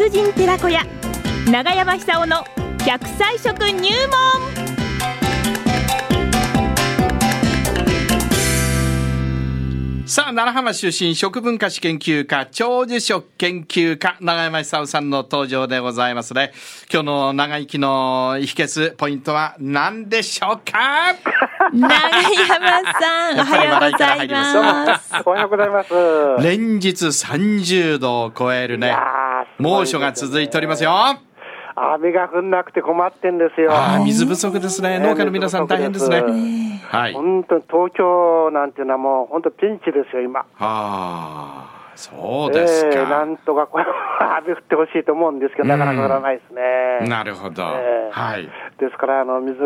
達人寺子屋長山久夫の100歳食入門さあ、奈良浜出身食文化史研究家、長寿食研究家、長山久夫さんの登場でございますね。今日の長生きの秘訣、ポイントは何でしょうか長山さん、おはようございます。おはようございます。連日30度を超えるね、いや猛暑が続いておりますよ。雨が降んなくて困ってんですよ。ああ、水不足ですね。ね農家の皆さん大変ですね。水はい。は本当に東京なんていうのはもう本当ピンチですよ、今。あ、そうですえーなか。んとかこれ雨降ってほしいと思うんですけど、なかなか降らないですね。なるほど。えーはい。ですから、あの水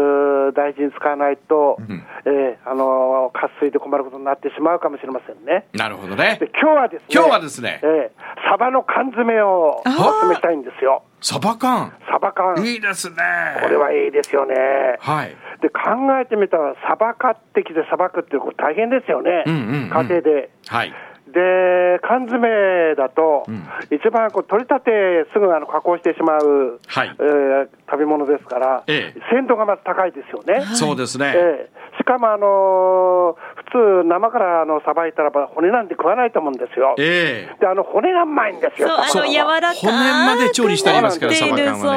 大事に使わないと、んえーあの渇水で困ることになってしまうかもしれませんね。なるほどねで。今日はですね、今日はですねえーサバの缶詰をお勧めしたいんですよ。サバ缶。サバ缶。いいですね。これはいいですよね。はい。で考えてみたら、さば買ってきてさばくって大変ですよね、うんうんうん家庭で。はい。で、缶詰だと、ん。一番こう取り立てすぐあの加工してしまう、はい。えー食べ物ですから、ええ。鮮度がまず高いですよね。そうですね。ええ。しかも、あのー普通、生からあのさばいたらば骨なんて食わないと思うんですよ。ええ。で、あの骨がうまいんですよ、そう、あの、柔らかく骨まで調理してありますからなっているサバ缶は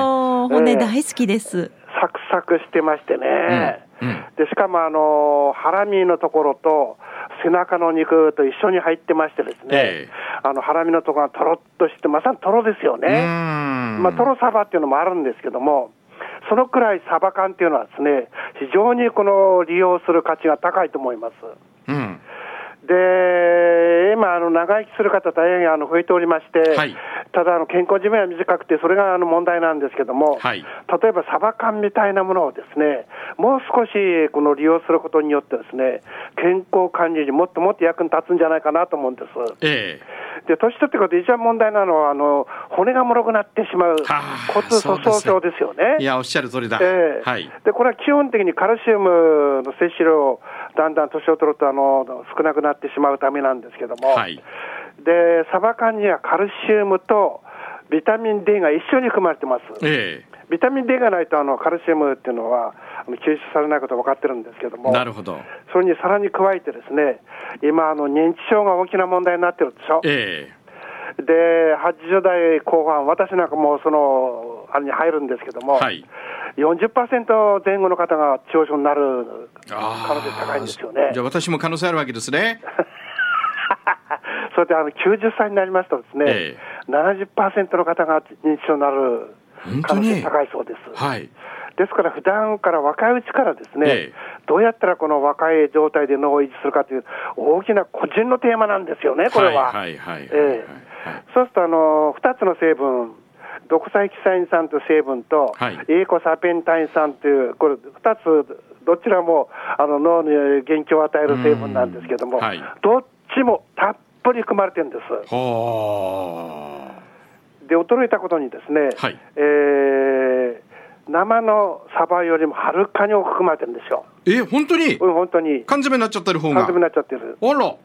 ね。そう、骨大好きです。サクサクしてましてね、うん。うん。でしかもあのハラミのところと背中の肉と一緒に入ってましてですね、ええあのハラミのところがとろっとして、まさにとろですよね、んまあ、とろサバっていうのもあるんですけども、そのくらいサバ缶っていうのはですね、非常にこの利用する価値が高いと思います。うん。で今、あの長生きする方、大変あの増えておりまして、はい。ただあの、健康寿命は短くて、それがあの問題なんですけども、はい。例えばサバ缶みたいなものをですね、もう少しこの利用することによって、ですね健康管理にもっともっと役に立つんじゃないかなと思うんです。えで年取ってくると、一番問題なのは、あの骨が脆くなってしまうはあ骨粗鬆症ですよね。えいや、おっしゃる通りだ。ええはい。でこれは基本的にカルシウムの摂取量、だんだん年を取るとあの少なくなってしまうためなんですけども、はい。でサバ缶にはカルシウムとビタミン D が一緒に含まれてます。えビタミン D がないとあのカルシウムっていうのはあの吸収されないことが分かってるんですけどえも、なるほど。それにさらに加えてですね、今あの認知症が大きな問題になってるでしょ？えで80代後半、私なんかもうそのあれに入るんですけども、はい40%前後の方が中症になる可能性高いんですよねじゃ。あ私も可能性あるわけですね。それであの90歳になりますとですね、え70%の方が認知症になる可能性高いそうです。はい。ですから、普段から若いうちからですね、ええ。どうやったらこの若い状態で脳を維持するかという大きな個人のテーマなんですよね、これは。そうするとあの、2つの成分、ドクサイキサイン酸という成分と、はい。エーコサペンタイン酸という、これ2つ、どちらもあの脳に元気を与える成分なんですけども、どっちもたっぷり含まれてるんです。ほで、驚いたことにですね、はい。えー生のサバよりもはるかに多く含まれてるんですよ。う。え、本当に？うん、本当に。缶詰になっちゃってる方が。缶詰になっちゃってる。あら。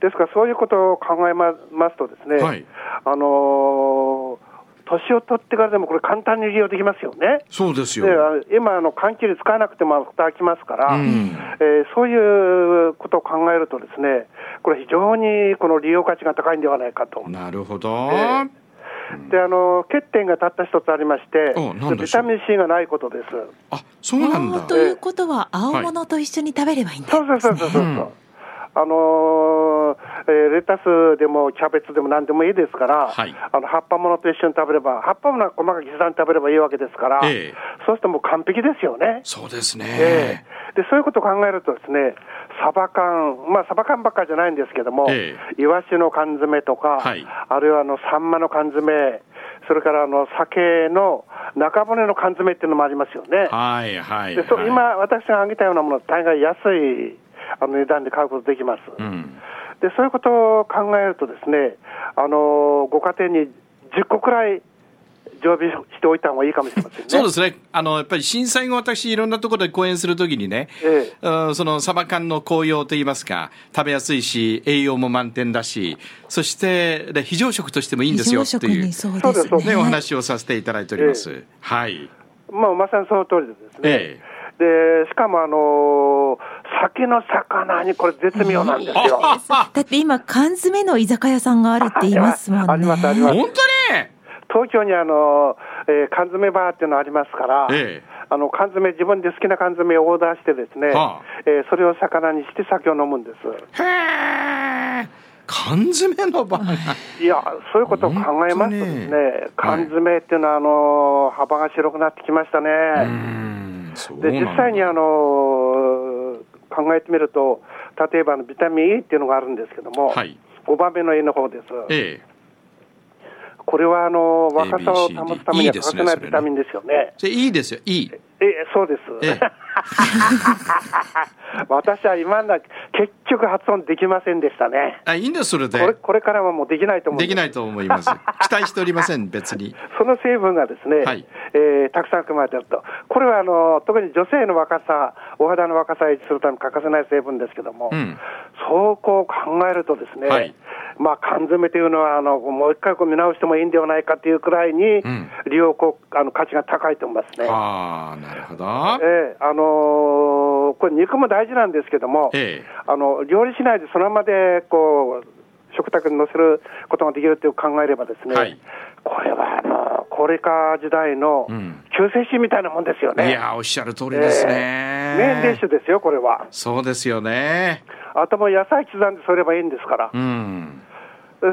ですから、そういうことを考えまますとですね、はいあのー年を取ってからでもこれ簡単に利用できますよね。そうですでよ。あ今、あの換気に使わなくても蓋開きますから、うんえーそういうことを考えるとですね、これ非常にこの利用価値が高いんではないかと。なるほど。えで、あの欠点がたった一つありましてビタミン C がないことです。あ、そうなんだ。ということは、青物と一緒に食べればいいんだ、そうそうそうそうそう。うんあのーえーレタスでもキャベツでも何でもいいですから、はいあの葉っぱものと一緒に食べれば、葉っぱものは細かく刻んで食べればいいわけですから、ええそうするともう完璧ですよね。そうですえね。えでそういうことを考えるとですね、サバ缶、まあサバ缶ばっかりじゃないんですけども、えイワシの缶詰とか、はいあるいはあのサンマの缶詰、それからあの酒の中骨の缶詰っていうのもありますよね。はいはい。で今、私が挙げたようなもの、大概安いあの値段で買うことできます。うん。でそういうことを考えるとですね、あのご家庭に10個くらい、常備しておいた方がいいかもしれませんね。そうですね。あの、やっぱり震災後、私、いろんなところで講演するときにね、えうんそのサバ缶の紅葉といいますか、食べやすいし、栄養も満点だし、そして、で非常食としてもいいんですよっていうそうですね。ね、お話をさせていただいております。はい。まあ、まさにその通りでですね。えで、しかもあのー酒の魚にこれ絶妙なんですよ。だって今、缶詰の居酒屋さんがあるって言いますもんね。ありますありえ。ます本当に？東京にあの、えー缶詰バーっていうのありますから、ええあの缶詰、自分で好きな缶詰をオーダーしてですね、はあえーそれを魚にして酒を飲むんです。へえ。缶詰の場合が。いや、そういうことを考えますとですねに、缶詰っていうのは、あの幅が広くなってきましたね。で、実際にあの考えてみると、例えばビタミン E っていうのがあるんですけども、はい。5番目の E の方です。ええ。これはあの若さを保つためには欠かせないビタミンですよね。いいですよ、いい。え、そうです。ええ 私は今だ結局発音できませんでしたね。あ、いいんです、それこれで。これからはもうできないと思うんい。できないと思います。期待しておりません、別に。その成分がですね、はいえーたくさん含まれていると。これはあの特に女性の若さ、お肌の若さを維持するために欠かせない成分ですけども、うん。そうこう考えるとですね、はいまあ缶詰というのはあのもう一回こう見直してもいいんではないかというくらいに、ん利用あの価値が高いと思いますね。ああ、なるほど。ええあのーこれ肉も大事なんですけども、ええあの料理しないでそのままでこう食卓に載せることができるっていう考えればですね、はいこれはあの高齢化時代のうん救世主みたいなもんですよね。いや、おっしゃる通りですね。ええメインディッシュですよ、これは。そうですよね。あともう野菜刻んでそればいいんですからう、ん。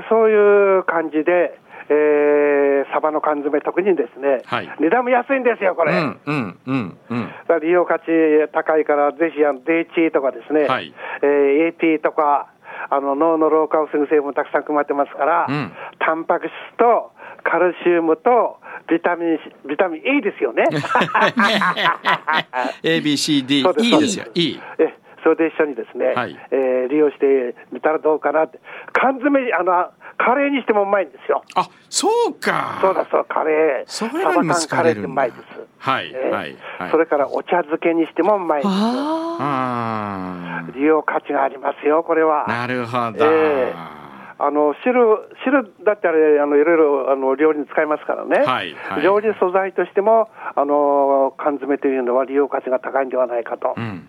そういう感じで、えー、サバの缶詰、特にですね、はい値段も安いんですよ、これ。うん、うん、うん、うん。利用価値高いから、ぜひあの D とかですね、はいえー AP とか、あの脳の老化を防ぐ成分たくさん含まれてますから、うんタンパク質とカルシウムとビタミン、ビタミン E ですよね。A, B, C, D そう、ですいいですよ、いい。えそれで一緒にですね、はいえー利用してみたらどうかなって、缶詰あの、カレーにしてもうまいんですよ。あ、そうか。そうだそう、カレー。それサバ缶カレーってうまいです。はいえーはいはいそれからお茶漬けにしてもうまいです。ああ利用価値がありますよ、これは。あ、なるほど。ええあの汁、汁だってあれ、あのいろいろあの料理に使いますからね、はいはい料理素材としてもあの缶詰というのは利用価値が高いんではないかと、うん。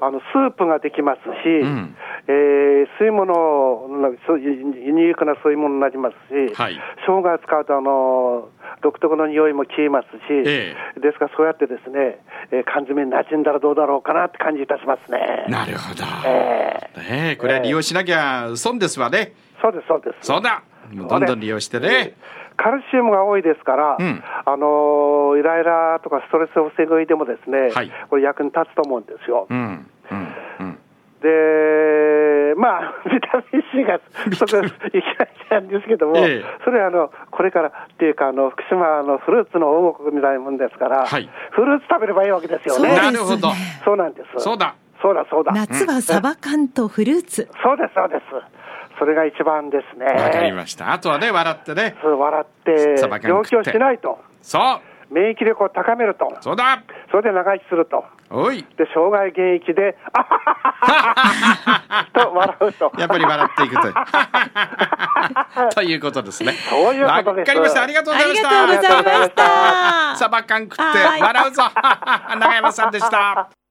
あのスープができますし、んえー吸い物なんかそうユユニークな吸い物になりますし、はい生姜を使うとあの独特の匂いも消えますし、えですからそうやってですね、えー缶詰に馴染んだらどうだろうかなって感じいたしますね。なるほど。えねえ、これは利用しなきゃ損ですわね。そうです、そうです。そうだ。どんどん利用してね。カルシウムが多いですから、うんあのーイライラとかストレスを防ぐ上でもですね、はいこれ役に立つと思うんですよ。うん。うん。うん。で、まあ、ビタミン C がそこいきなりなんですけども、ええそれはあのこれからっていうか、あの福島のフルーツの王国みたいなもんですから、はいフルーツ食べればいいわけですよそうね。なるほど。そうなんです。そうだ。そうだ、そうだ。夏はサバ缶とフルーツ。そうです、そうです。それが一番ですね。わかりました。あとはね、笑ってね。そう笑って、病気をしないと、そう。免疫力を高めると、そうだ。それで長生きすると。おい。で、生涯現役で、あはははと笑うと。やっぱり笑っていくという。ということですね。そういうことですわかりました。ありがとうございました。ありがとうございました。サバ缶食ってはい笑うぞ。長山さんでした。